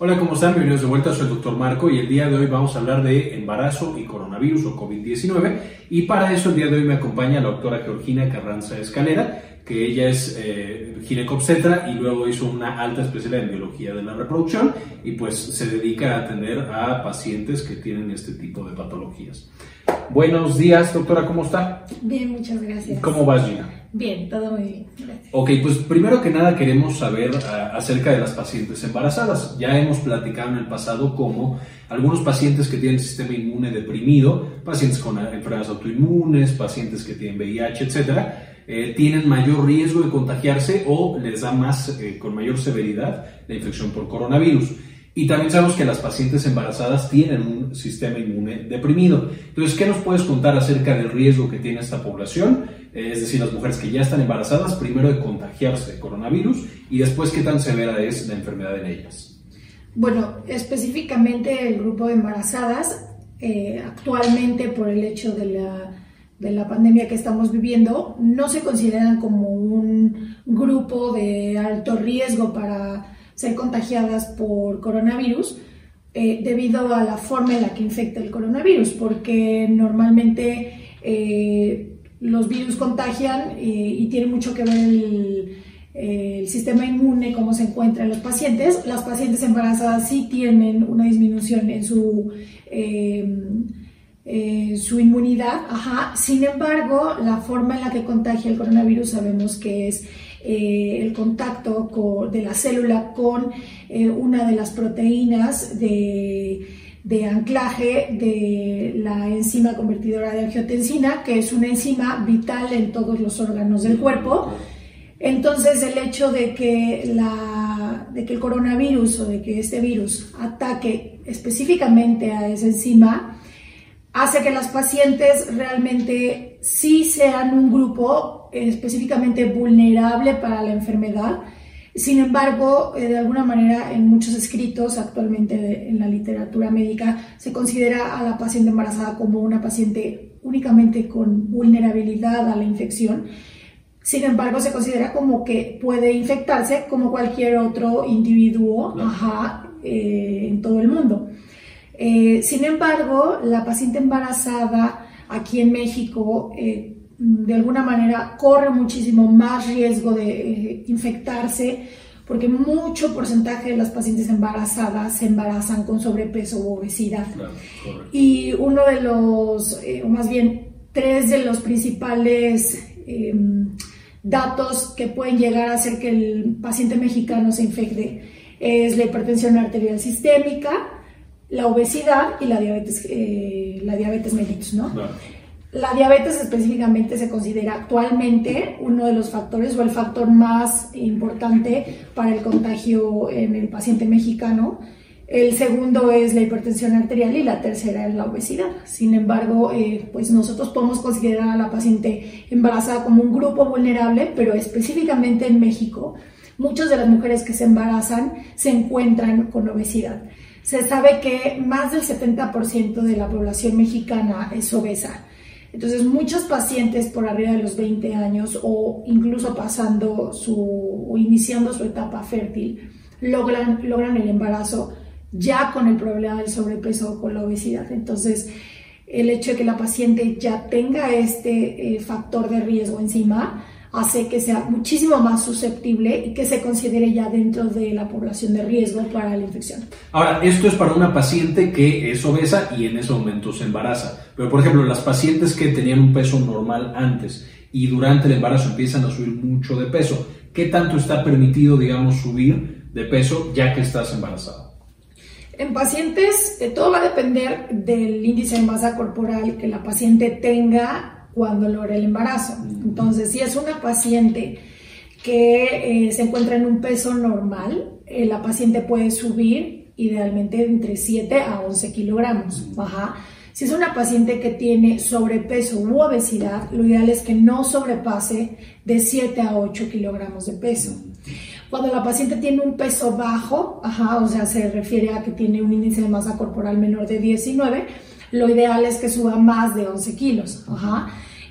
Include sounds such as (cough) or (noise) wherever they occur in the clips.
Hola, ¿cómo están? Bienvenidos de vuelta, soy el doctor Marco y el día de hoy vamos a hablar de embarazo y coronavirus o COVID-19 y para eso el día de hoy me acompaña la doctora Georgina Carranza Escalera, que ella es eh, ginecobstetra y luego hizo una alta especialidad en biología de la reproducción y pues se dedica a atender a pacientes que tienen este tipo de patologías. Buenos días, doctora, ¿cómo está? Bien, muchas gracias. ¿Cómo vas, Gina? Bien, todo muy bien. Gracias. Ok, pues primero que nada queremos saber uh, acerca de las pacientes embarazadas. Ya hemos platicado en el pasado cómo algunos pacientes que tienen sistema inmune deprimido, pacientes con enfermedades autoinmunes, pacientes que tienen VIH, etcétera, eh, tienen mayor riesgo de contagiarse o les da más, eh, con mayor severidad, la infección por coronavirus. Y también sabemos que las pacientes embarazadas tienen un sistema inmune deprimido. Entonces, ¿qué nos puedes contar acerca del riesgo que tiene esta población? Eh, es decir, las mujeres que ya están embarazadas, primero de contagiarse de coronavirus y después qué tan severa es la enfermedad en ellas. Bueno, específicamente el grupo de embarazadas, eh, actualmente por el hecho de la, de la pandemia que estamos viviendo, no se consideran como un grupo de alto riesgo para ser contagiadas por coronavirus eh, debido a la forma en la que infecta el coronavirus, porque normalmente los virus contagian eh, y tiene mucho que ver el, sistema inmune, cómo se encuentra en los pacientes. Las pacientes embarazadas sí tienen una disminución en su... su inmunidad, ajá. Sin embargo, la forma en la que contagia el coronavirus sabemos que es eh, el contacto de la célula con eh, una de las proteínas de, de, anclaje de la enzima convertidora de angiotensina, que es una enzima vital en todos los órganos del cuerpo. Entonces, el hecho de que, la, de que el coronavirus o de que este virus ataque específicamente a esa enzima, hace que las pacientes realmente sí sean un grupo específicamente vulnerable para la enfermedad. Sin embargo, eh, de alguna manera en muchos escritos actualmente en la literatura médica se considera a la paciente embarazada como una paciente únicamente con vulnerabilidad a la infección. Sin embargo, se considera como que puede infectarse como cualquier otro individuo ajá, eh, en todo el mundo. Eh, sin embargo, la paciente embarazada aquí en México eh, de alguna manera corre muchísimo más riesgo de eh, infectarse porque mucho porcentaje de las pacientes embarazadas se embarazan con sobrepeso u obesidad. y uno de los, o más bien tres de los principales em, datos que pueden llegar a hacer que el paciente mexicano se infecte es la hipertensión arterial sistémica, la obesidad y la diabetes, eh, la diabetes mellitus, ¿no? La diabetes específicamente se considera actualmente uno de los factores o el factor más importante para el contagio en el paciente mexicano. El segundo es la hipertensión arterial y la tercera es la obesidad. Sin embargo, eh, pues nosotros podemos considerar a la paciente embarazada como un grupo vulnerable, pero específicamente en México, muchas de las mujeres que se embarazan se encuentran con obesidad se sabe que más del 70% de la población mexicana es obesa. Entonces, muchos pacientes por arriba de los 20 años o incluso pasando su o iniciando su etapa fértil logran, logran el embarazo ya con el problema del sobrepeso o con la obesidad. Entonces, el hecho de que la paciente ya tenga este eh, factor de riesgo encima hace que sea muchísimo más susceptible y que se considere ya dentro de la población de riesgo para la infección. Ahora, esto es para una paciente que es obesa y en ese momento se embaraza. Pero, por ejemplo, las pacientes que tenían un peso normal antes y durante el embarazo empiezan a subir mucho de peso, ¿qué tanto está permitido, digamos, subir de peso ya que estás embarazada? En pacientes, eh, todo va a depender del índice de masa corporal que la paciente tenga cuando logra el embarazo. Entonces, si es una paciente que eh, se encuentra en un peso normal, eh, la paciente puede subir idealmente entre 7 a 11 kilogramos. Ajá. Si es una paciente que tiene sobrepeso u obesidad, lo ideal es que no sobrepase de 7 a 8 kilogramos de peso. Cuando la paciente tiene un peso bajo, ajá, o sea, se refiere a que tiene un índice de masa corporal menor de 19, lo ideal es que suba más de 11 kilos. Ajá.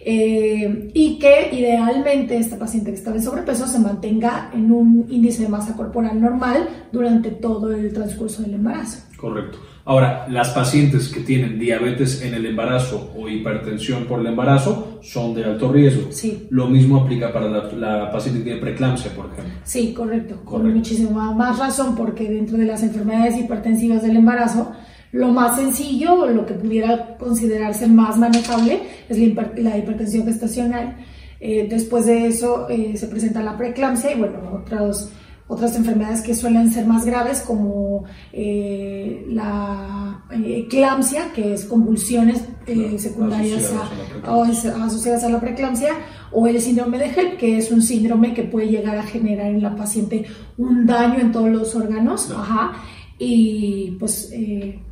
Eh, y que idealmente esta paciente que está de sobrepeso se mantenga en un índice de masa corporal normal durante todo el transcurso del embarazo. Correcto. Ahora, las pacientes que tienen diabetes en el embarazo o hipertensión por el embarazo son de alto riesgo. Sí. Lo mismo aplica para la, paciente que tiene preeclampsia, por ejemplo. Sí, correcto. Con muchísima más razón porque dentro de las enfermedades hipertensivas del embarazo, lo más sencillo, lo que pudiera considerarse más manejable, es la, hipertensión gestacional. Eh, después de eso eh, se presenta la preeclampsia y bueno, otros otras enfermedades que suelen ser más graves como eh, la eclampsia, que es convulsiones eh, secundarias asociadas a, la preeclampsia, o el síndrome de HELP, que es un síndrome que puede llegar a generar en la paciente un daño en todos los órganos y pues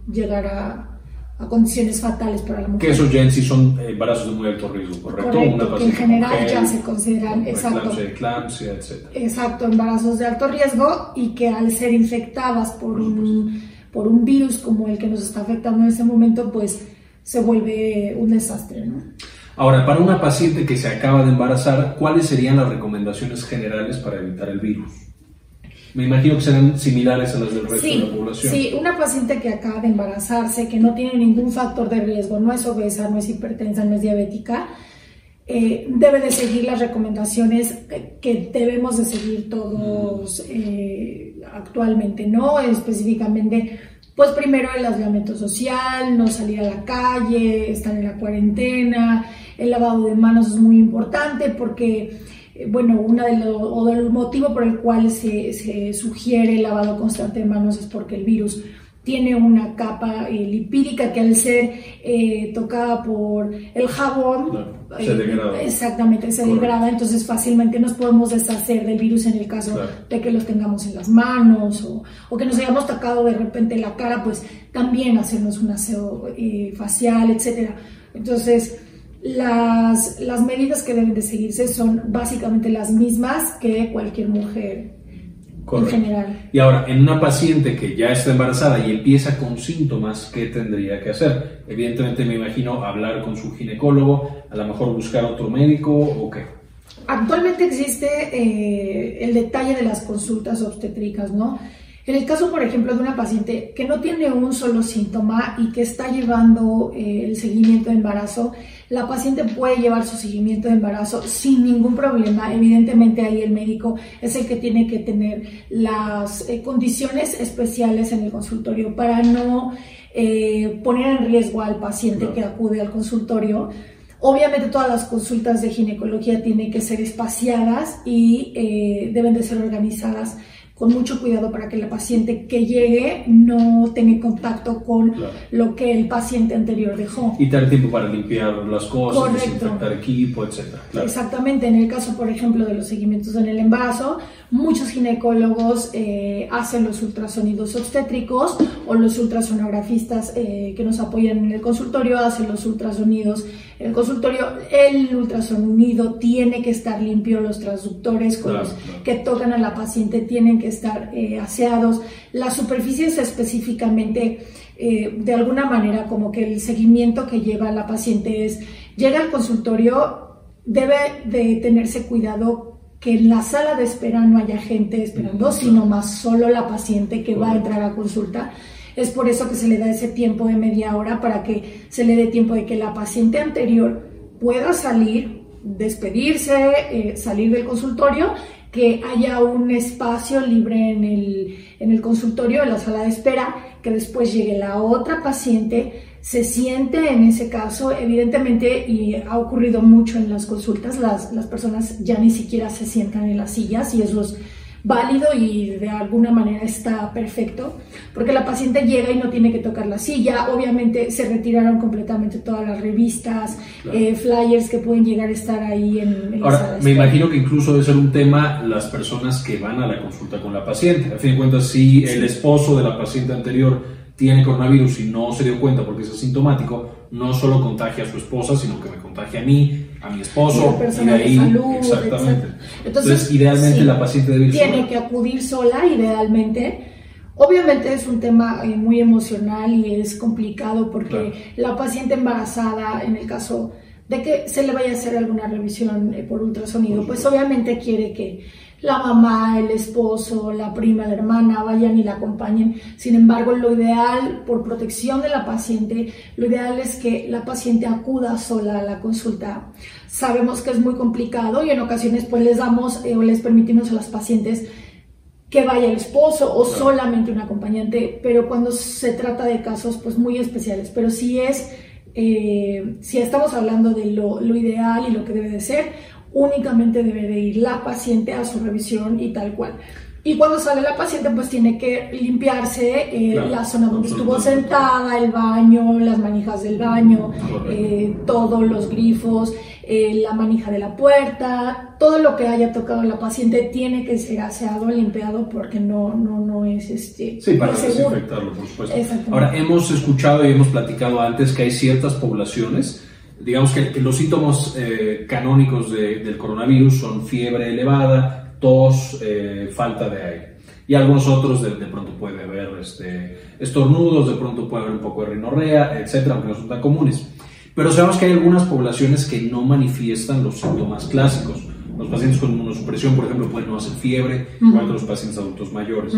llegar a a condiciones fatales para la mujer. Que esos ya en sí son embarazos de muy alto riesgo, ¿correcto? Correcto, que en general ya se consideran, exacto, eclampsia, etc. Exacto, embarazos de alto riesgo y que al ser infectadas por un, por un virus como el que nos está afectando en este momento, pues se vuelve un desastre, ¿no? Ahora, para una paciente que se acaba de embarazar, ¿cuáles serían las recomendaciones generales para evitar el virus? Me imagino que serán similares a las del resto de la población. Sí, una paciente que acaba de embarazarse, que no tiene ningún factor de riesgo, no es obesa, no es hipertensa, no es diabética, eh, debe de seguir las recomendaciones que debemos de seguir todos eh, actualmente, ¿no? Específicamente, pues primero el aislamiento social, no salir a la calle, estar en la cuarentena, el lavado de manos es muy importante porque bueno, una de los, o el motivo por el cual se, se, sugiere el lavado constante de manos es porque el virus tiene una capa eh, lipídica que al ser eh, tocada por el jabón, se degrada. exactamente, se degrada, entonces fácilmente nos podemos deshacer del virus en el caso de que los tengamos en las manos o, o, que nos hayamos tocado de repente la cara, pues también hacernos un aseo facial, etcétera. Entonces, las, las medidas que deben de seguirse son básicamente las mismas que cualquier mujer en general. Y ahora, en una paciente que ya está embarazada y empieza con síntomas, ¿qué tendría que hacer? Evidentemente me imagino hablar con su ginecólogo, a lo mejor buscar otro médico o qué. Actualmente existe eh, el detalle de las consultas obstétricas, ¿no? En el caso, por ejemplo, de una paciente que no tiene un solo síntoma y que está llevando eh, el seguimiento de embarazo, la paciente puede llevar su seguimiento de embarazo sin ningún problema. Evidentemente ahí el médico es el que tiene que tener las eh, condiciones especiales en el consultorio para no eh, poner en riesgo al paciente que acude al consultorio. Obviamente todas las consultas de ginecología tienen que ser espaciadas y deben de ser organizadas con mucho cuidado para que la paciente que llegue no tenga contacto con lo que el paciente anterior dejó. Y tener tiempo para limpiar las cosas, desinfectar equipo, etc. Exactamente, en el caso, por ejemplo, de los seguimientos en el embarazo, muchos ginecólogos eh, hacen los ultrasonidos obstétricos o los ultrasonografistas eh, que nos apoyan en el consultorio hacen los ultrasonidos en el consultorio. El ultrasonido tiene que estar limpio, los transductores con los que tocan a la paciente tienen que estar eh, aseados, las superficies específicamente, eh, de alguna manera, como que el seguimiento que lleva la paciente es, llega al consultorio, debe de tenerse cuidado que en la sala de espera no haya gente esperando, sino más solo la paciente que va a entrar a consulta. Es por eso que se le da ese tiempo de media hora para que se le dé tiempo de que la paciente anterior pueda salir, despedirse, eh, salir del consultorio que haya un espacio libre en el, en el consultorio, en la sala de espera, que después llegue la otra paciente, se siente en ese caso, evidentemente, y ha ocurrido mucho en las consultas, las, las personas ya ni siquiera se sientan en las sillas y eso es válido y de alguna manera está perfecto, porque la paciente llega y no tiene que tocar la silla, obviamente se retiraron completamente todas las revistas, eh, flyers que pueden llegar a estar ahí en, Ahora, me imagino que incluso debe ser un tema las personas que van a la consulta con la paciente, a fin de cuentas, si el esposo de la paciente anterior tiene coronavirus y no se dio cuenta porque es asintomático, no solo contagia a su esposa, sino que me contagia a mí, a mi esposo, y, de ahí, exactamente. Entonces, idealmente la paciente debe ir Tiene que acudir sola, idealmente. Obviamente es un tema eh, muy emocional y es complicado porque la paciente embarazada, en el caso de que se le vaya a hacer alguna revisión eh, por ultrasonido, pues obviamente quiere que la mamá, el esposo, la prima, la hermana vayan y la acompañen. Sin embargo, lo ideal, por protección de la paciente, lo ideal es que la paciente acuda sola a la consulta. Sabemos que es muy complicado y en ocasiones pues les damos eh, o les permitimos a las pacientes que vaya el esposo o solamente un acompañante, pero cuando se trata de casos pues muy especiales, pero si es, eh, si estamos hablando de lo, lo ideal y lo que debe de ser, únicamente debe de ir la paciente a su revisión y tal cual. Y cuando sale la paciente, pues tiene que limpiarse eh, la zona donde estuvo sentada, el baño, las manijas del baño, eh, todos los grifos, eh, la manija de la puerta, todo lo que haya tocado la paciente tiene que ser aseado, limpiado, porque no, no, no es este. Sí, para desinfectarlo, por supuesto. Ahora, hemos escuchado y hemos platicado antes que hay ciertas poblaciones digamos que, los síntomas eh, canónicos del coronavirus son fiebre elevada, tos, eh, falta de aire. Y algunos otros de, pronto puede haber este, estornudos, de pronto puede haber un poco de rinorrea, etcétera, aunque no son tan comunes. Pero sabemos que hay algunas poblaciones que no manifiestan los síntomas clásicos. Los pacientes con inmunosupresión, por ejemplo, pueden no hacer fiebre, uh los pacientes adultos mayores.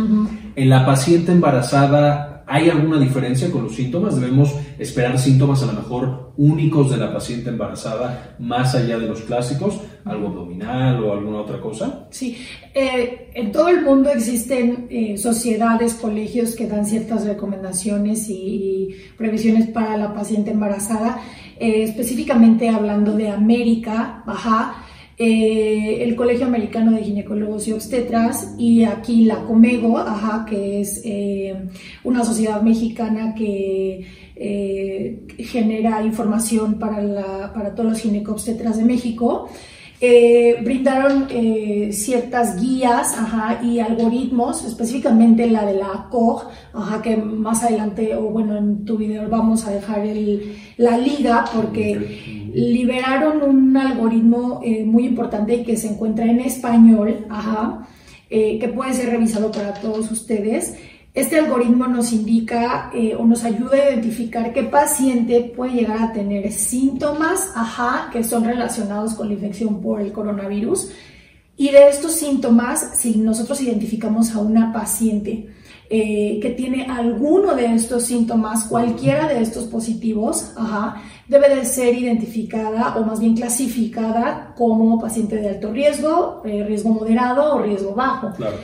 En la paciente embarazada ¿Hay alguna diferencia con los síntomas? ¿Debemos esperar síntomas a lo mejor únicos de la paciente embarazada más allá de los clásicos? ¿Algo abdominal o alguna otra cosa? Sí, eh, en todo el mundo existen eh, sociedades, colegios que dan ciertas recomendaciones y, previsiones para la paciente embarazada. Eh, específicamente hablando de América, Baja, eh, el Colegio Americano de Ginecólogos y Obstetras y aquí la Comego, ajá, que es eh, una sociedad mexicana que eh, genera información para, la, para todos los ginecobstetras de México. Eh, brindaron eh, ciertas guías y algoritmos, específicamente la de la COG, que más adelante, o bueno, en tu video vamos a dejar el, la liga, porque liberaron un algoritmo eh, muy importante y que se encuentra en español, que puede ser revisado para todos ustedes. Este algoritmo nos indica eh, o nos ayuda a identificar qué paciente puede llegar a tener síntomas, ajá, que son relacionados con la infección por el coronavirus. Y de estos síntomas, si nosotros identificamos a una paciente eh, que tiene alguno de estos síntomas, cualquiera de estos positivos, ajá, debe de ser identificada o más bien clasificada como paciente de alto riesgo, eh, riesgo moderado o riesgo bajo. Claro.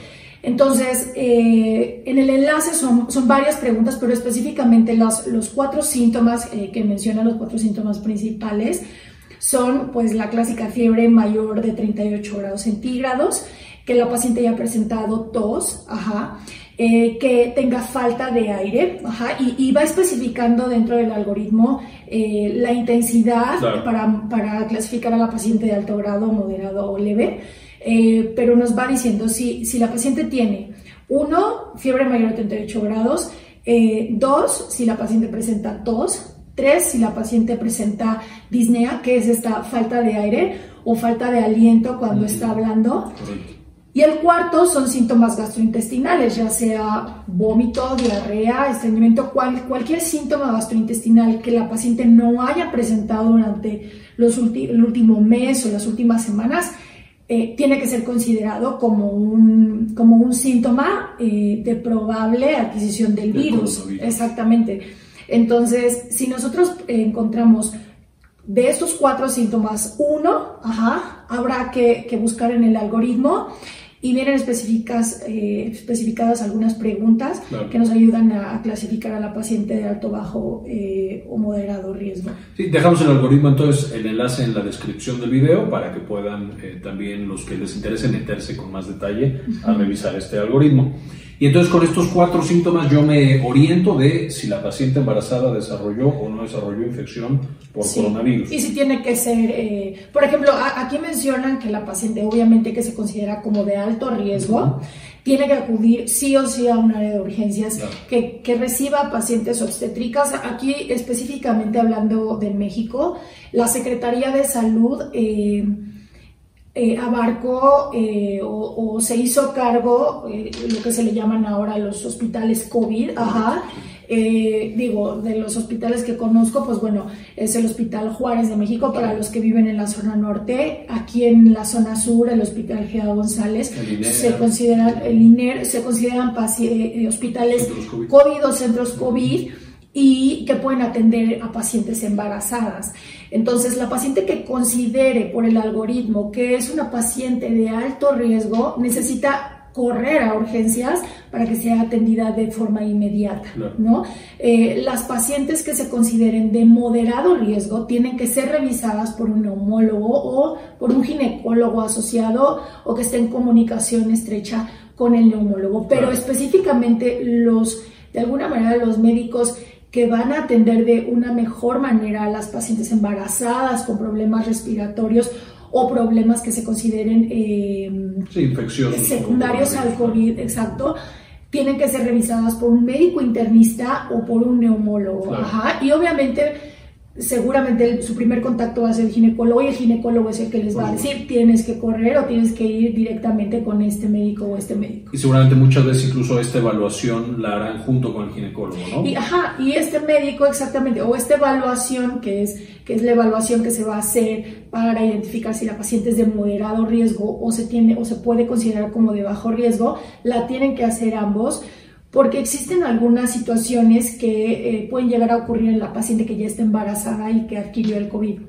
Entonces, eh, en el enlace son, son, varias preguntas, pero específicamente los, los cuatro síntomas eh, que mencionan, los cuatro síntomas principales, son pues la clásica fiebre mayor de 38 grados centígrados, que la paciente haya presentado tos, ajá, eh, que tenga falta de aire, ajá, y, va especificando dentro del algoritmo la intensidad para, para clasificar a la paciente de alto grado, moderado o leve. Eh, pero nos va diciendo si, si la paciente tiene, uno, fiebre mayor a 38 grados, eh, dos, si la paciente presenta tos, tres, si la paciente presenta disnea, que es esta falta de aire o falta de aliento cuando está hablando. Y el cuarto son síntomas gastrointestinales, ya sea vómito, diarrea, estreñimiento, cualquier síntoma gastrointestinal que la paciente no haya presentado durante los el último mes o las últimas semanas, eh, tiene que ser considerado como un, como un síntoma eh, de probable adquisición del virus. Exactamente. Entonces, si nosotros encontramos de estos cuatro síntomas uno, ajá, habrá que, que buscar en el algoritmo y vienen específicas, eh, especificadas algunas preguntas que nos ayudan a, clasificar a la paciente de alto, bajo eh, o moderado riesgo. Sí, dejamos el algoritmo entonces, el enlace en la descripción del video para que puedan eh, también los que les interese meterse con más detalle a revisar este algoritmo. Y entonces con estos cuatro síntomas yo me oriento de si la paciente embarazada desarrolló o no desarrolló infección por coronavirus. Y si tiene que ser, eh, por ejemplo, aquí mencionan que la paciente obviamente que se considera como de alto riesgo, tiene que acudir sí o sí a un área de urgencias que, que, reciba pacientes obstétricas. Aquí específicamente hablando de México, la Secretaría de Salud... Eh, eh, abarcó eh, o, se hizo cargo eh, lo que se le llaman ahora los hospitales COVID, ajá, Eh, digo, de los hospitales que conozco, pues bueno, es el Hospital Juárez de México para los que viven en la zona norte. Aquí en la zona sur, el Hospital Gerardo González, se consideran, el INER, se consideran hospitales COVID. COVID o centros COVID y que pueden atender a pacientes embarazadas. Entonces, la paciente que considere por el algoritmo que es una paciente de alto riesgo necesita correr a urgencias para que sea atendida de forma inmediata, ¿no? Eh, las pacientes que se consideren de moderado riesgo tienen que ser revisadas por un neumólogo o por un ginecólogo asociado o que esté en comunicación estrecha con el neumólogo, pero específicamente los, de alguna manera, los médicos que van a atender de una mejor manera a las pacientes embarazadas con problemas respiratorios o problemas que se consideren eh, secundarios al COVID, exacto, tienen que ser revisadas por un médico internista o por un neumólogo. Ajá. Y obviamente seguramente su primer contacto va a ser el ginecólogo y el ginecólogo es el que les va a decir tienes que correr o tienes que ir directamente con este médico o este médico. Y seguramente muchas veces incluso esta evaluación la harán junto con el ginecólogo, ¿no? Y, ajá, y este médico exactamente, o esta evaluación que es, que es la evaluación que se va a hacer para identificar si la paciente es de moderado riesgo o se, tiene, o se puede considerar como de bajo riesgo, la tienen que hacer ambos porque existen algunas situaciones que eh, pueden llegar a ocurrir en la paciente que ya está embarazada y que adquirió el COVID.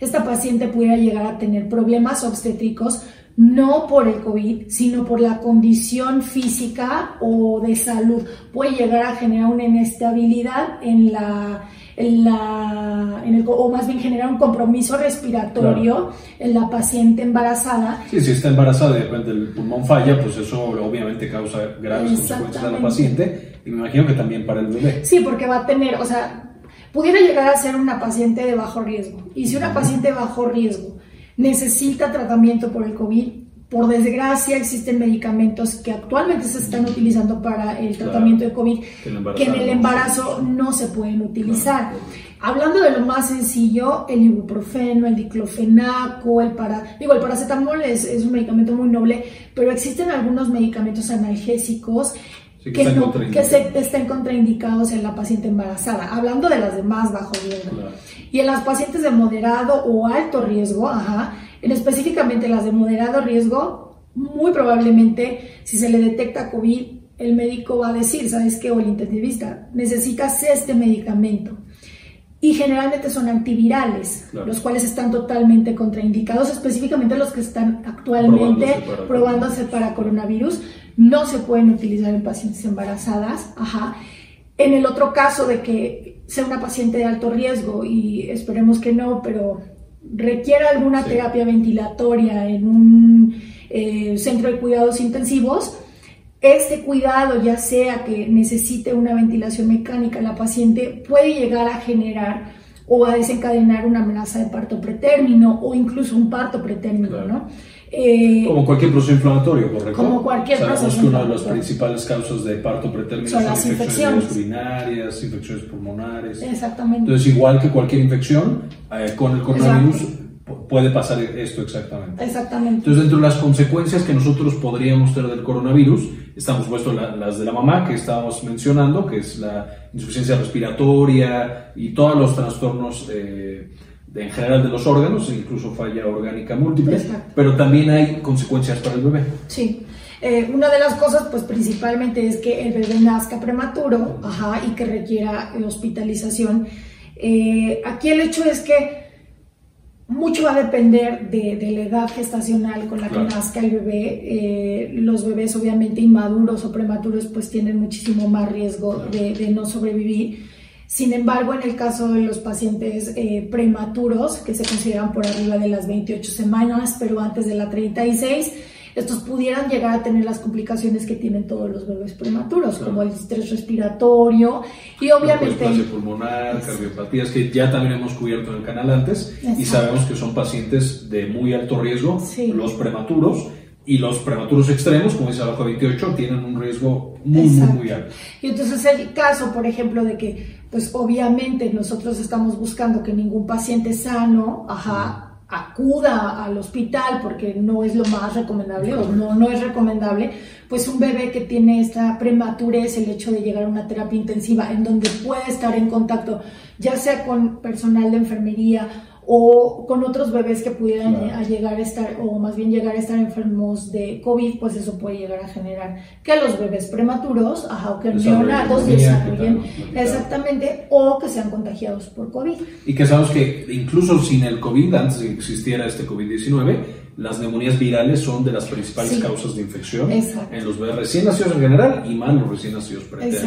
Esta paciente pudiera llegar a tener problemas obstétricos no por el COVID, sino por la condición física o de salud. Puede llegar a generar una inestabilidad en la, la en el, o más bien generar un compromiso respiratorio en la paciente embarazada. Sí, si está embarazada y de repente el pulmón falla, pues eso obviamente causa graves consecuencias a la paciente y me imagino que también para el bebé. Sí, porque va a tener, o sea, pudiera llegar a ser una paciente de bajo riesgo. Y si una paciente de bajo riesgo necesita tratamiento por el COVID. Por desgracia existen medicamentos que actualmente se están utilizando para el tratamiento de COVID que en el embarazo no se pueden utilizar. Hablando de lo más sencillo, el ibuprofeno, el diclofenaco, el para, digo, el paracetamol es, es un medicamento muy noble, pero existen algunos medicamentos analgésicos que, no, que se, estén contraindicados en la paciente embarazada, hablando de las de más bajo riesgo. Y en las pacientes de moderado o alto riesgo, ajá, específicamente las de moderado riesgo, muy probablemente si se le detecta COVID, el médico va a decir, ¿sabes qué? O el intensivista, necesitas este medicamento. Y generalmente son antivirales, los cuales están totalmente contraindicados, específicamente los que están actualmente probándose para coronavirus no se pueden utilizar en pacientes embarazadas. Ajá. En el otro caso de que sea una paciente de alto riesgo, y esperemos que no, pero requiera alguna terapia ventilatoria en un eh, centro de cuidados intensivos, este cuidado, ya sea que necesite una ventilación mecánica, la paciente puede llegar a generar o a desencadenar una amenaza de parto pretérmino o incluso un parto pretérmino, ¿no? Eh, como cualquier proceso inflamatorio, ¿correcto? Como cualquier Sabemos proceso que una de las principales causas de parto pretérmino son, las infecciones, urinarias, infecciones pulmonares. Exactamente. Entonces, igual que cualquier infección, eh, con el coronavirus puede pasar esto exactamente. Exactamente. Entonces, dentro de las consecuencias que nosotros podríamos tener del coronavirus, estamos puestos las de la mamá que estábamos mencionando, que es la insuficiencia respiratoria y todos los trastornos. Eh, en general de los órganos, incluso falla orgánica múltiple, pero también hay consecuencias para el bebé. Sí. Eh, una de las cosas, pues principalmente es que el bebé nazca prematuro ajá, y que requiera hospitalización. Eh, aquí el hecho es que mucho va a depender de, la edad gestacional con la que nazca el bebé. Eh, los bebés obviamente inmaduros o prematuros pues tienen muchísimo más riesgo de, de no sobrevivir. Sin embargo, en el caso de los pacientes eh, prematuros, que se consideran por arriba de las 28 semanas, pero antes de la 36, estos pudieran llegar a tener las complicaciones que tienen todos los bebés prematuros, como el estrés respiratorio y obviamente... Pues, pulmonar, cardiopatías, que ya también hemos cubierto en el canal antes, y sabemos que son pacientes de muy alto riesgo, los prematuros, y los prematuros extremos, como dice abajo 28, tienen un riesgo muy, muy, muy alto. Y entonces el caso, por ejemplo, de que, pues obviamente nosotros estamos buscando que ningún paciente sano, ajá, acuda al hospital porque no es lo más recomendable o no, no es recomendable, pues un bebé que tiene esta prematurez, el hecho de llegar a una terapia intensiva en donde puede estar en contacto, ya sea con personal de enfermería o con otros bebés que pudieran a llegar a estar, o más bien llegar a estar enfermos de COVID, pues eso puede llegar a generar que los bebés prematuros, ajá, o que neonatos desarrollen exactamente, o que sean contagiados por COVID. Y que sabemos que incluso sin el COVID, antes de que existiera este COVID-19, las neumonías virales son de las principales causas de infección en los bebés recién nacidos en general y más los recién nacidos pretéritos.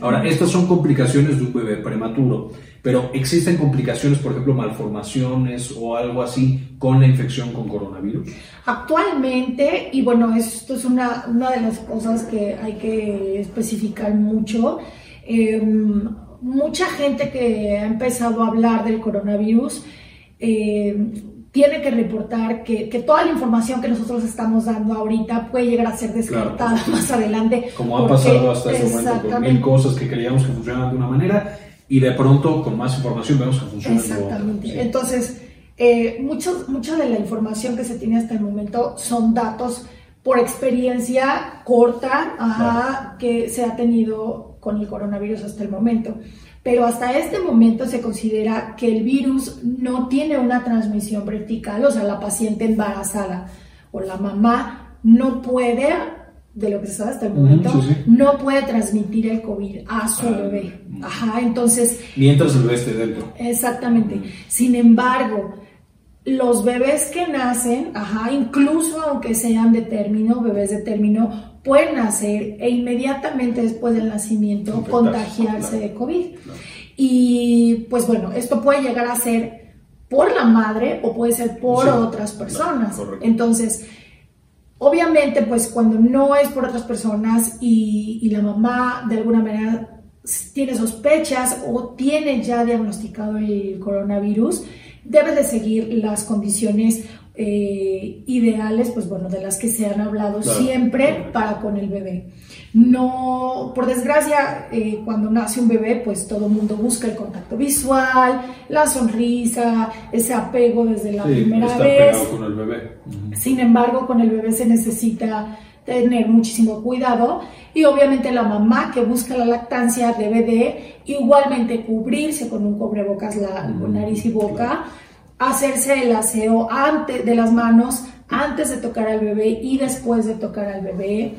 Ahora, estas son complicaciones de un bebé prematuro, pero existen complicaciones, por ejemplo, malformaciones o algo así con la infección con coronavirus. Actualmente, y bueno, esto es una, una de las cosas que hay que especificar mucho, em, mucha gente que ha empezado a hablar del coronavirus, eh, tiene que reportar que, que, toda la información que nosotros estamos dando ahorita puede llegar a ser descartada más adelante. Como ha pasado hasta ese momento con mil cosas que creíamos que funcionaban de una manera y de pronto con más información vemos que funcionan de otra. Entonces, eh, mucho, mucha de la información que se tiene hasta el momento son datos por experiencia corta que se ha tenido con el coronavirus hasta el momento pero hasta este momento se considera que el virus no tiene una transmisión vertical, o sea, la paciente embarazada o la mamá no puede, de lo que se sabe hasta el momento, no puede transmitir el COVID a su ah, bebé. Mm. Ajá, entonces... Mientras el bebé esté dentro. Exactamente. Sin embargo, los bebés que nacen, ajá, incluso aunque sean de término, bebés de término, pueden nacer e inmediatamente después del nacimiento contagiarse de COVID. Y pues bueno, esto puede llegar a ser por la madre o puede ser por otras personas. Entonces, obviamente, pues cuando no es por otras personas y, y la mamá de alguna manera tiene sospechas o tiene ya diagnosticado el coronavirus, debe de seguir las condiciones eh, ideales, pues bueno, de las que se han hablado siempre para con el bebé. No, por desgracia, eh, cuando nace un bebé, pues todo el mundo busca el contacto visual, la sonrisa, ese apego desde la primera vez. Con el bebé. Sin embargo, con el bebé se necesita tener muchísimo cuidado y obviamente la mamá que busca la lactancia debe de igualmente cubrirse con un cubrebocas la nariz y boca hacerse el aseo antes de las manos, antes de tocar al bebé y después de tocar al bebé.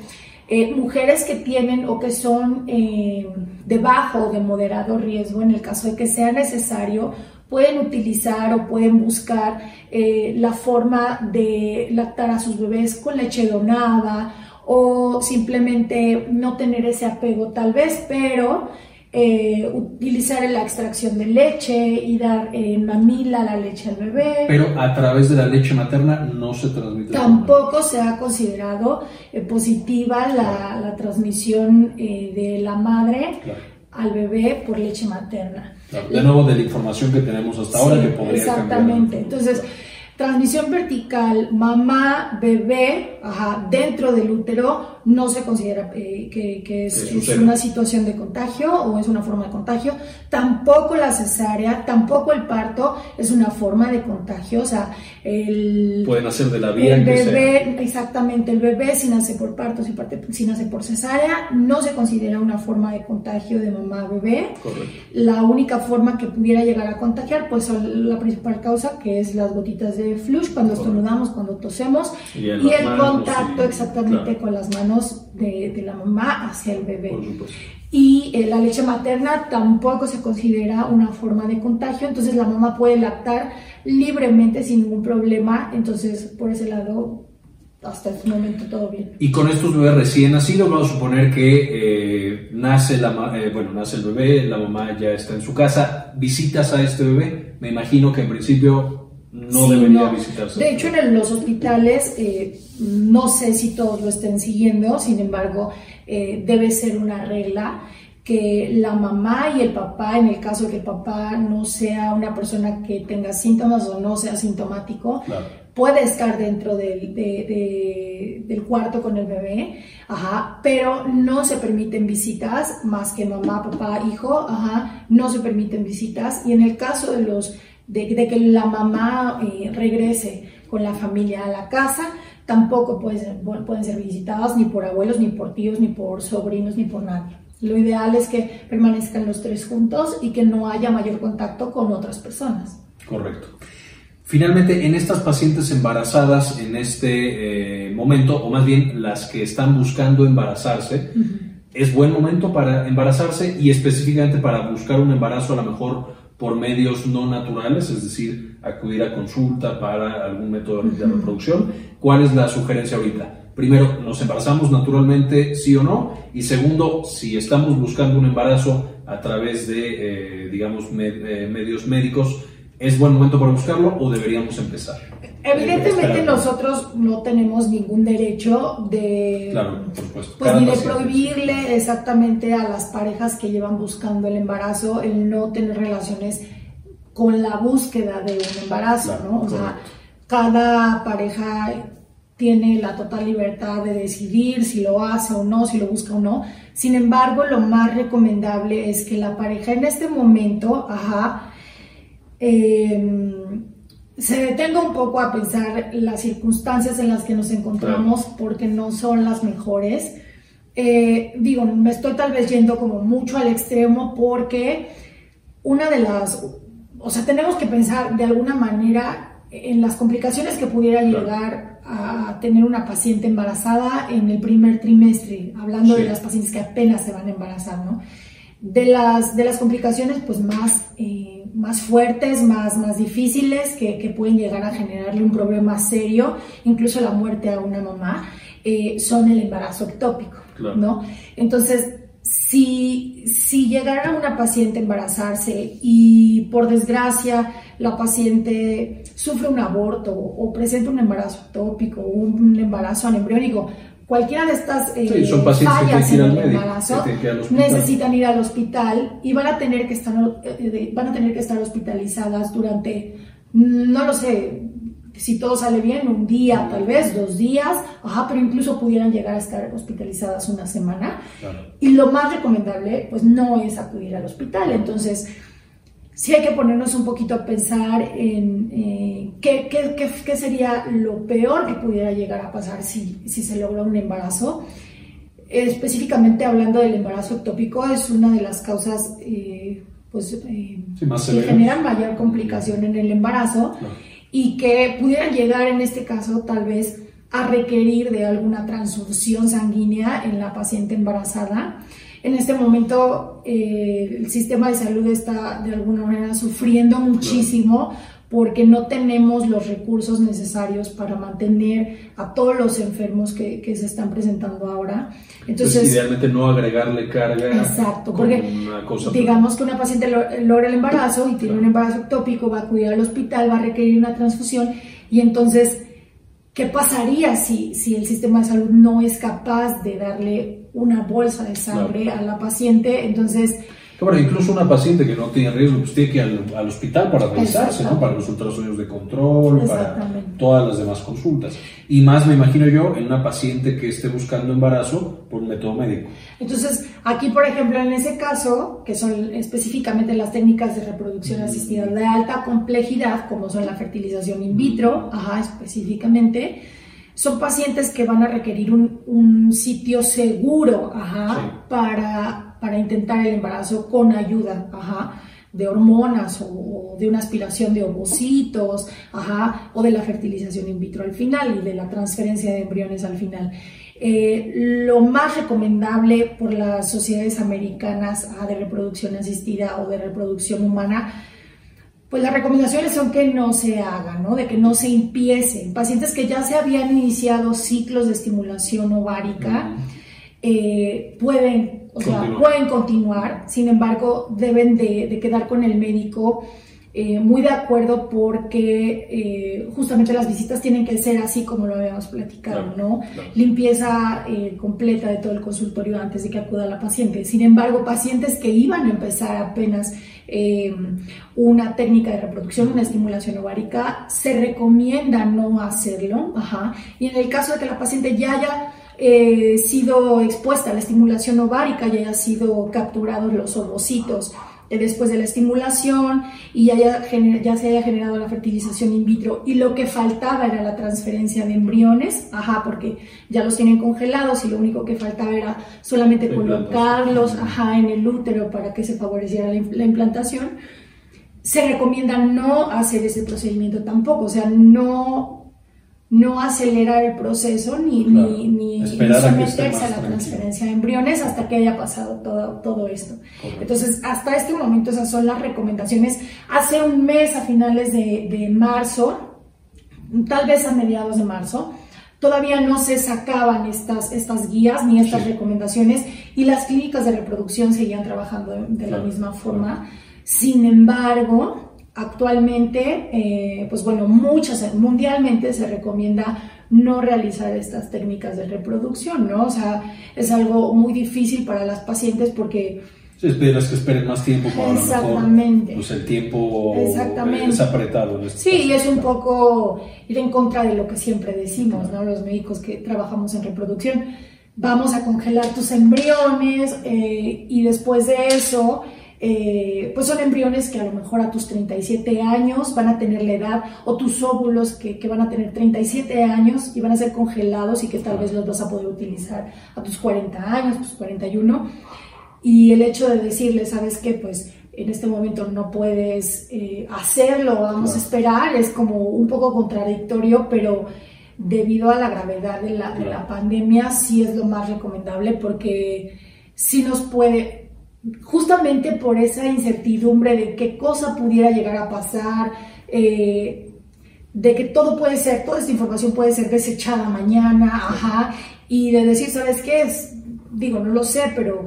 Eh, mujeres que tienen o que son eh, de bajo o de moderado riesgo, en el caso de que sea necesario, pueden utilizar o pueden buscar eh, la forma de lactar a sus bebés con leche donada o simplemente no tener ese apego tal vez, pero eh, utilizar la extracción de leche y dar en mamila la leche al bebé. Pero a través de la leche materna no se transmite. Tampoco se ha considerado eh, positiva la, transmisión eh, de la madre al bebé por leche materna. De nuevo, de la información que tenemos hasta ahora que podría Exactamente. Entonces, transmisión vertical, mamá, bebé, dentro del útero, no se considera eh, que, es, una situación de contagio o es una forma de contagio. Tampoco la cesárea, tampoco el parto es una forma de contagio. O sea, el. Pueden hacer de la vía el bebé, exactamente, el bebé si nace por parto, si, parte, si nace por cesárea, no se considera una forma de contagio de mamá a bebé. La única forma que pudiera llegar a contagiar, pues la principal causa, que es las gotitas de flush, cuando estornudamos, cuando tosemos, y, el contacto exactamente con las manos de, la mamá hacia el bebé. Y eh, la leche materna tampoco se considera una forma de contagio, entonces la mamá puede lactar libremente sin ningún problema, entonces por ese lado hasta este momento todo bien. Y con estos bebés recién nacidos, vamos a suponer que eh, nace, la, eh, bueno, nace el bebé, la mamá ya está en su casa, visitas a este bebé, me imagino que en principio no debería visitarse. De hecho, en los hospitales, eh, no sé si todos lo estén siguiendo, sin embargo, eh, debe ser una regla que la mamá y el papá, en el caso de que el papá no sea una persona que tenga síntomas o no sea sintomático, puede estar dentro del, del, cuarto con el bebé, ajá, pero no se permiten visitas más que mamá, papá, hijo, ajá, no se permiten visitas. Y en el caso de los de, que la mamá eh, regrese con la familia a la casa, tampoco pueden ser, pueden ser visitadas ni por abuelos, ni por tíos, ni por sobrinos, ni por nadie. Lo ideal es que permanezcan los tres juntos y que no haya mayor contacto con otras personas. Correcto. Finalmente, en estas pacientes embarazadas en este eh, momento, o más bien las que están buscando embarazarse, es buen momento para embarazarse y específicamente para buscar un embarazo a lo mejor por medios no naturales, es decir, acudir a consulta para algún método de reproducción. ¿Cuál es la sugerencia ahorita? Primero, ¿nos embarazamos naturalmente, sí o no? Y segundo, si estamos buscando un embarazo a través de, eh, digamos, eh, medios médicos, ¿Es buen momento para buscarlo o deberíamos empezar? Evidentemente nosotros no tenemos ningún derecho de, claro, pues ni de prohibirle exactamente a las parejas que llevan buscando el embarazo el no tener relaciones con la búsqueda de un embarazo, ¿no? O sea, cada pareja tiene la total libertad de decidir si lo hace o no, si lo busca o no. Sin embargo, lo más recomendable es que la pareja en este momento, ajá, eh, se detenga un poco a pensar las circunstancias en las que nos encontramos porque no son las mejores. Eh, digo, me estoy tal vez yendo como mucho al extremo porque una de las, o sea, tenemos que pensar de alguna manera en las complicaciones que pudiera llegar a tener una paciente embarazada en el primer trimestre, hablando de las pacientes que apenas se van a embarazar, ¿no? De las, de las complicaciones pues más... Eh, más fuertes, más, más difíciles, que, que, pueden llegar a generarle un problema serio, incluso la muerte a una mamá, eh, son el embarazo ectópico, ¿no? Entonces, si, si llegara una paciente a embarazarse y por desgracia la paciente sufre un aborto o presenta un embarazo ectópico o un embarazo anembriónico, cualquiera de estas eh, fallas en el embarazo necesitan ir al hospital y van a tener que estar eh, van a tener que estar hospitalizadas durante no lo sé si todo sale bien un día tal vez dos días ajá pero incluso pudieran llegar a estar hospitalizadas una semana. Y lo más recomendable pues no es acudir al hospital. Entonces sí hay que ponernos un poquito a pensar en eh, qué, qué, qué, sería lo peor que pudiera llegar a pasar si, si se logra un embarazo. Específicamente hablando del embarazo ectópico, es una de las causas eh, pues, eh, que generan mayor complicación en el embarazo y que pudieran llegar en este caso tal vez a requerir de alguna transfusión sanguínea en la paciente embarazada. En este momento eh, el sistema de salud está de alguna manera sufriendo muchísimo porque no tenemos los recursos necesarios para mantener a todos los enfermos que, que se están presentando ahora. Entonces, idealmente no agregarle carga. Exacto, porque digamos que una paciente logra el embarazo y tiene un embarazo ectópico, va a acudir al hospital, va a requerir una transfusión y entonces, ¿qué pasaría si, si el sistema de salud no es capaz de darle una bolsa de sangre a la paciente, entonces... Bueno, incluso una paciente que no tiene riesgo, pues tiene que ir al, hospital para revisarse, ¿no? Para los ultrasonidos de control, para todas las demás consultas. Y más, me imagino yo, en una paciente que esté buscando embarazo por un método médico. Entonces, aquí, por ejemplo, en ese caso, que son específicamente las técnicas de reproducción asistida de alta complejidad, como son la fertilización in vitro, ajá, específicamente, son pacientes que van a requerir un, sitio seguro para, para, intentar el embarazo con ayuda de hormonas o, de una aspiración de ovocitos o de la fertilización in vitro al final y de la transferencia de embriones al final. Eh, lo más recomendable por las sociedades americanas de reproducción asistida o de reproducción humana pues las recomendaciones son que no se hagan, ¿no? De que no se empiecen. Pacientes que ya se habían iniciado ciclos de estimulación ovárica eh, pueden, o sea, pueden continuar, sin embargo, deben de, quedar con el médico eh, muy de acuerdo porque eh, justamente las visitas tienen que ser así como lo habíamos platicado, ¿no? Limpieza completa de todo el consultorio antes de que acuda la paciente. Sin embargo, pacientes que iban a empezar apenas una técnica de reproducción, una estimulación ovárica, se recomienda no hacerlo. Y en el caso de que la paciente ya haya eh, sido expuesta a la estimulación ovárica, ya haya sido capturados los ovocitos después de la estimulación y ya, ya, se haya generado la fertilización in vitro y lo que faltaba era la transferencia de embriones, ajá, porque ya los tienen congelados y lo único que faltaba era solamente colocarlos, ajá, en el útero para que se favoreciera la, implantación. Se recomienda no hacer ese procedimiento tampoco, o sea, no no acelerar el proceso ni, ni, someterse a, la transferencia de embriones hasta que haya pasado todo, todo esto. Entonces, hasta este momento esas son las recomendaciones. Hace un mes, a finales de, de marzo, tal vez a mediados de marzo, todavía no se sacaban estas, estas guías ni estas recomendaciones y las clínicas de reproducción seguían trabajando de, la misma forma. Sin embargo, Actualmente, eh, pues bueno, muchas, mundialmente se recomienda no realizar estas técnicas de reproducción, ¿no? O sea, es algo muy difícil para las pacientes porque... Si esperas que esperen más tiempo para Exactamente. pues el tiempo es apretado. Este sí, y es un poco ir en contra de lo que siempre decimos, ¿no? Los médicos que trabajamos en reproducción, vamos a congelar tus embriones eh, y después de eso eh, pues son embriones que a lo mejor a tus 37 años van a tener la edad, o tus óvulos que, van a tener 37 años y van a ser congelados y que tal vez los vas a poder utilizar a tus 40 años, tus 41. Y el hecho de decirle, ¿sabes qué? Pues en este momento no puedes eh, hacerlo, vamos a esperar, es como un poco contradictorio, pero debido a la gravedad de la, de la pandemia sí es lo más recomendable porque sí nos puede, justamente por esa incertidumbre de qué cosa pudiera llegar a pasar, eh, de que todo puede ser, toda esta información puede ser desechada mañana, ajá, y de decir, ¿sabes qué es? Digo, no lo sé, pero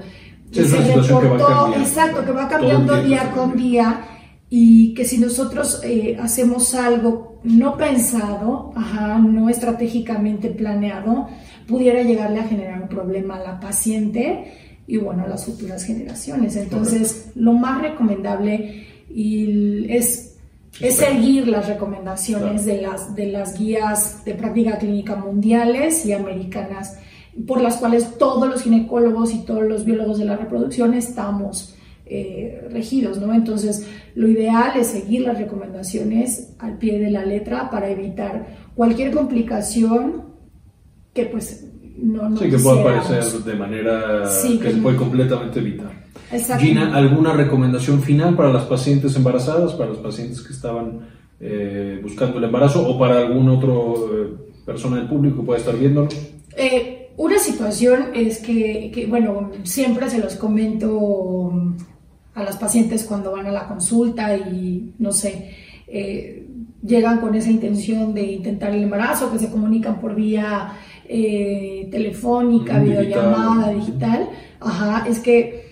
se reportó, exacto, que va cambiando día con día y que si nosotros eh, hacemos algo no pensado, ajá, no estratégicamente planeado, pudiera llegarle a generar un problema a la paciente y bueno, las futuras generaciones. Entonces, lo más recomendable y es, es seguir las recomendaciones de, las, de las guías de práctica clínica mundiales y americanas, por las cuales todos los ginecólogos y todos los biólogos de la reproducción estamos eh, regidos, ¿no? Entonces, lo ideal es seguir las recomendaciones al pie de la letra para evitar cualquier complicación que pues no, sí, que puede aparecer de manera que, se puede completamente evitar. Gina, ¿alguna recomendación final para las pacientes embarazadas, para los pacientes que estaban eh, buscando el embarazo o para algún otro eh, persona del público que pueda estar viéndolo? Eh, una situación es que, que, bueno, siempre se los comento a las pacientes cuando van a la consulta y, no sé, llegan con esa intención de intentar el embarazo, que se comunican por vía eh, telefónica, videollamada, digital, ajá, es que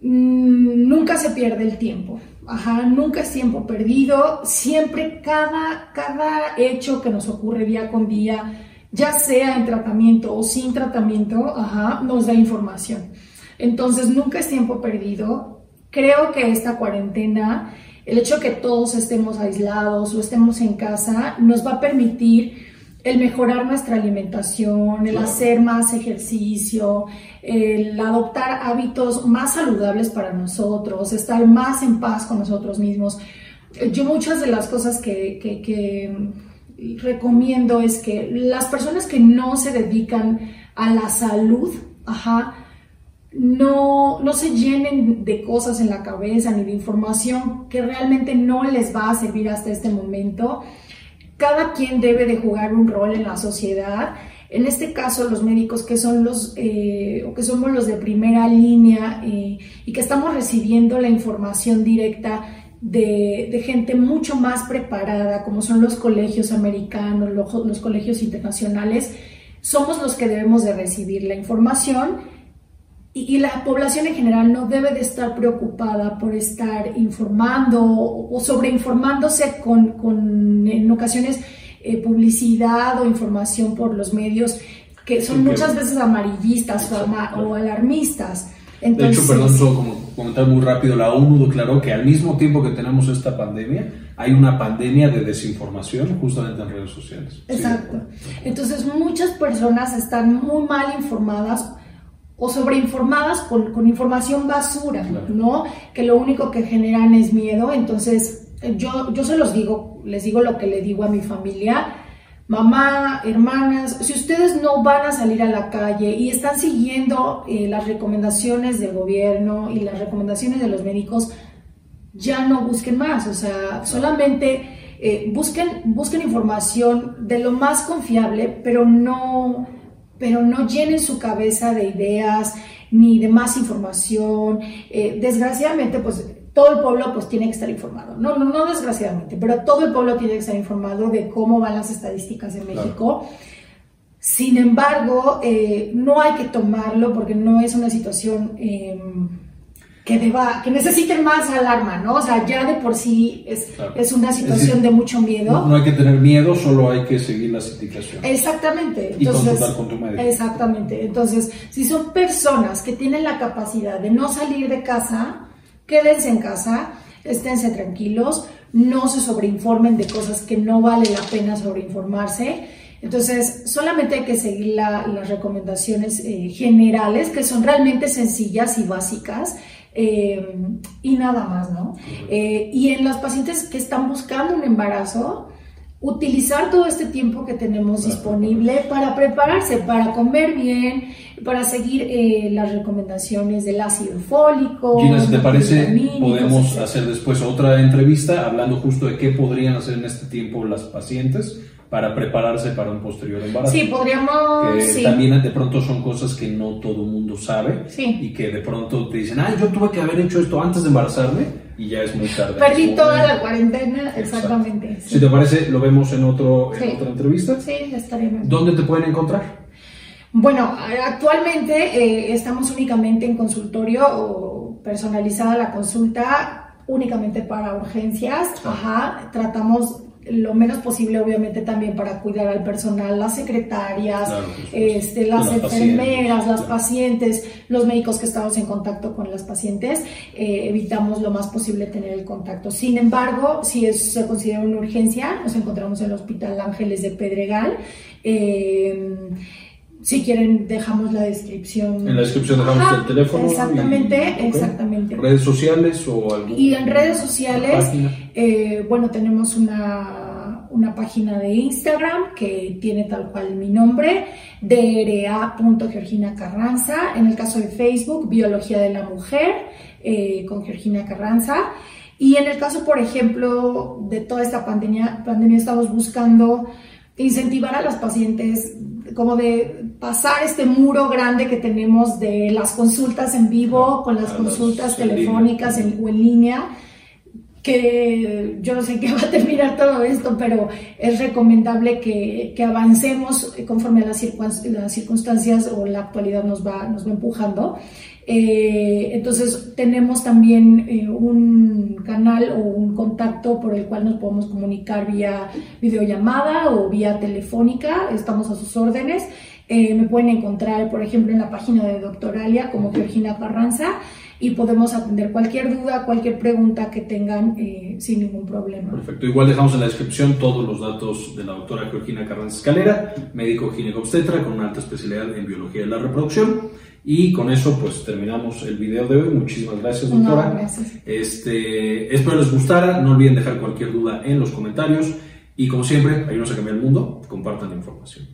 mm, nunca se pierde el tiempo. Ajá, nunca es tiempo perdido, siempre cada, cada hecho que nos ocurre día con día, ya sea en tratamiento o sin tratamiento, ajá, nos da información. Entonces, nunca es tiempo perdido. Creo que esta cuarentena, el hecho de que todos estemos aislados o estemos en casa, nos va a permitir el mejorar nuestra alimentación, el hacer más ejercicio, el adoptar hábitos más saludables para nosotros, estar más en paz con nosotros mismos. Yo muchas de las cosas que, recomiendo es que las personas que no se dedican a la salud, no, no se llenen de cosas en la cabeza ni de información que realmente no les va a servir hasta este momento cada quien debe de jugar un rol en la sociedad. En este caso, los médicos que son los eh, que somos los de primera línea eh, y que estamos recibiendo la información directa de, gente mucho más preparada, como son los colegios americanos, los, los colegios internacionales, somos los que debemos de recibir la información y, la población en general no debe de estar preocupada por estar informando o sobreinformándose con, con en ocasiones eh, publicidad o información por los medios que son muchas veces amarillistas o, alarmistas. de hecho, perdón, solo como comentar muy rápido, la ONU declaró que al mismo tiempo que tenemos esta pandemia, hay una pandemia de desinformación justamente en redes sociales. Exacto. Entonces, muchas personas están muy mal informadas o sobreinformadas con, con información basura, ¿no? Que lo único que generan es miedo. Entonces, yo, yo se los digo, les digo lo que le digo a mi familia. Mamá, hermanas, si ustedes no van a salir a la calle y están siguiendo eh, las recomendaciones del gobierno y las recomendaciones de los médicos, ya no busquen más, o sea, solamente eh, busquen, busquen información de lo más confiable, pero no, pero no llenen su cabeza de ideas ni de más información. Eh, desgraciadamente, pues todo el pueblo pues tiene que estar informado. No, no, no desgraciadamente, pero todo el pueblo tiene que estar informado de cómo van las estadísticas en México. Sin embargo, eh, no hay que tomarlo porque no es una situación em, que deba, que necesite más alarma, ¿no? O sea, ya de por sí es, es una situación de mucho miedo. No, hay que tener miedo, solo hay que seguir las indicaciones. Exactamente. Y consultar con tu médico. Exactamente. Entonces, si son personas que tienen la capacidad de no salir de casa, quédense en casa, esténse tranquilos, no se sobreinformen de cosas que no vale la pena sobreinformarse. Entonces, solamente hay que seguir las recomendaciones eh, generales, que son realmente sencillas y básicas, eh, y nada más, ¿no? Eh, y en los pacientes que están buscando un embarazo, utilizar todo este tiempo que tenemos disponible para prepararse, para comer bien, para seguir eh, las recomendaciones del ácido fólico. Gina, si te parece, podemos hacer después otra entrevista hablando justo de qué podrían hacer en este tiempo las pacientes para prepararse para un posterior embarazo. Sí, podríamos. Que también de pronto son cosas que no todo el mundo sabe sí. y que de pronto te dicen, ah, yo tuve que haber hecho esto antes de embarazarme y ya es muy tarde. Perdí toda la cuarentena, exactamente. Si te parece, lo vemos en, otro, en otra entrevista. Sí, estaría bien. ¿Dónde te pueden encontrar? Bueno, actualmente eh, estamos únicamente en consultorio o personalizada la consulta únicamente para urgencias. Ajá, tratamos lo menos posible, obviamente, también para cuidar al personal, las secretarias, este, las, enfermeras, las pacientes, los médicos que estamos en contacto con las pacientes, eh, evitamos lo más posible tener el contacto. Sin embargo, si se considera una urgencia, nos encontramos en el Hospital Ángeles de Pedregal. Eh, si quieren, dejamos la descripción. En la descripción dejamos el teléfono. Exactamente, exactamente. ¿Redes sociales o algo? Y en redes sociales, eh, bueno, tenemos una, una, página de Instagram que tiene tal cual mi nombre, dra.georgina Carranza. En el caso de Facebook, Biología de la Mujer eh, con Georgina Carranza. Y en el caso, por ejemplo, de toda esta pandemia, pandemia estamos buscando incentivar a las pacientes como de pasar este muro grande que tenemos de las consultas en vivo con las consultas telefónicas o en línea, que yo no sé qué (laughs) va a terminar todo esto, pero es recomendable que, que avancemos conforme a las, las, circunstancias o la actualidad nos va, nos va empujando. Eh, entonces tenemos también eh, un canal o un contacto por el cual nos podemos comunicar vía videollamada o vía telefónica, estamos a sus órdenes. Eh, me pueden encontrar, por ejemplo, en la página de Doctoralia como Georgina Carranza y podemos atender cualquier duda, cualquier pregunta que tengan sin ningún problema. Perfecto. Igual dejamos en la descripción todos los datos de la doctora Georgina Carranza Escalera, médico ginecobstetra con una alta especialidad en biología de la reproducción. Y con eso pues terminamos el video de hoy. Muchísimas gracias, doctora. gracias. Este, espero les gustara. No olviden dejar cualquier duda en los comentarios. Y como siempre, ayúdenos a cambiar el mundo. Compartan la información.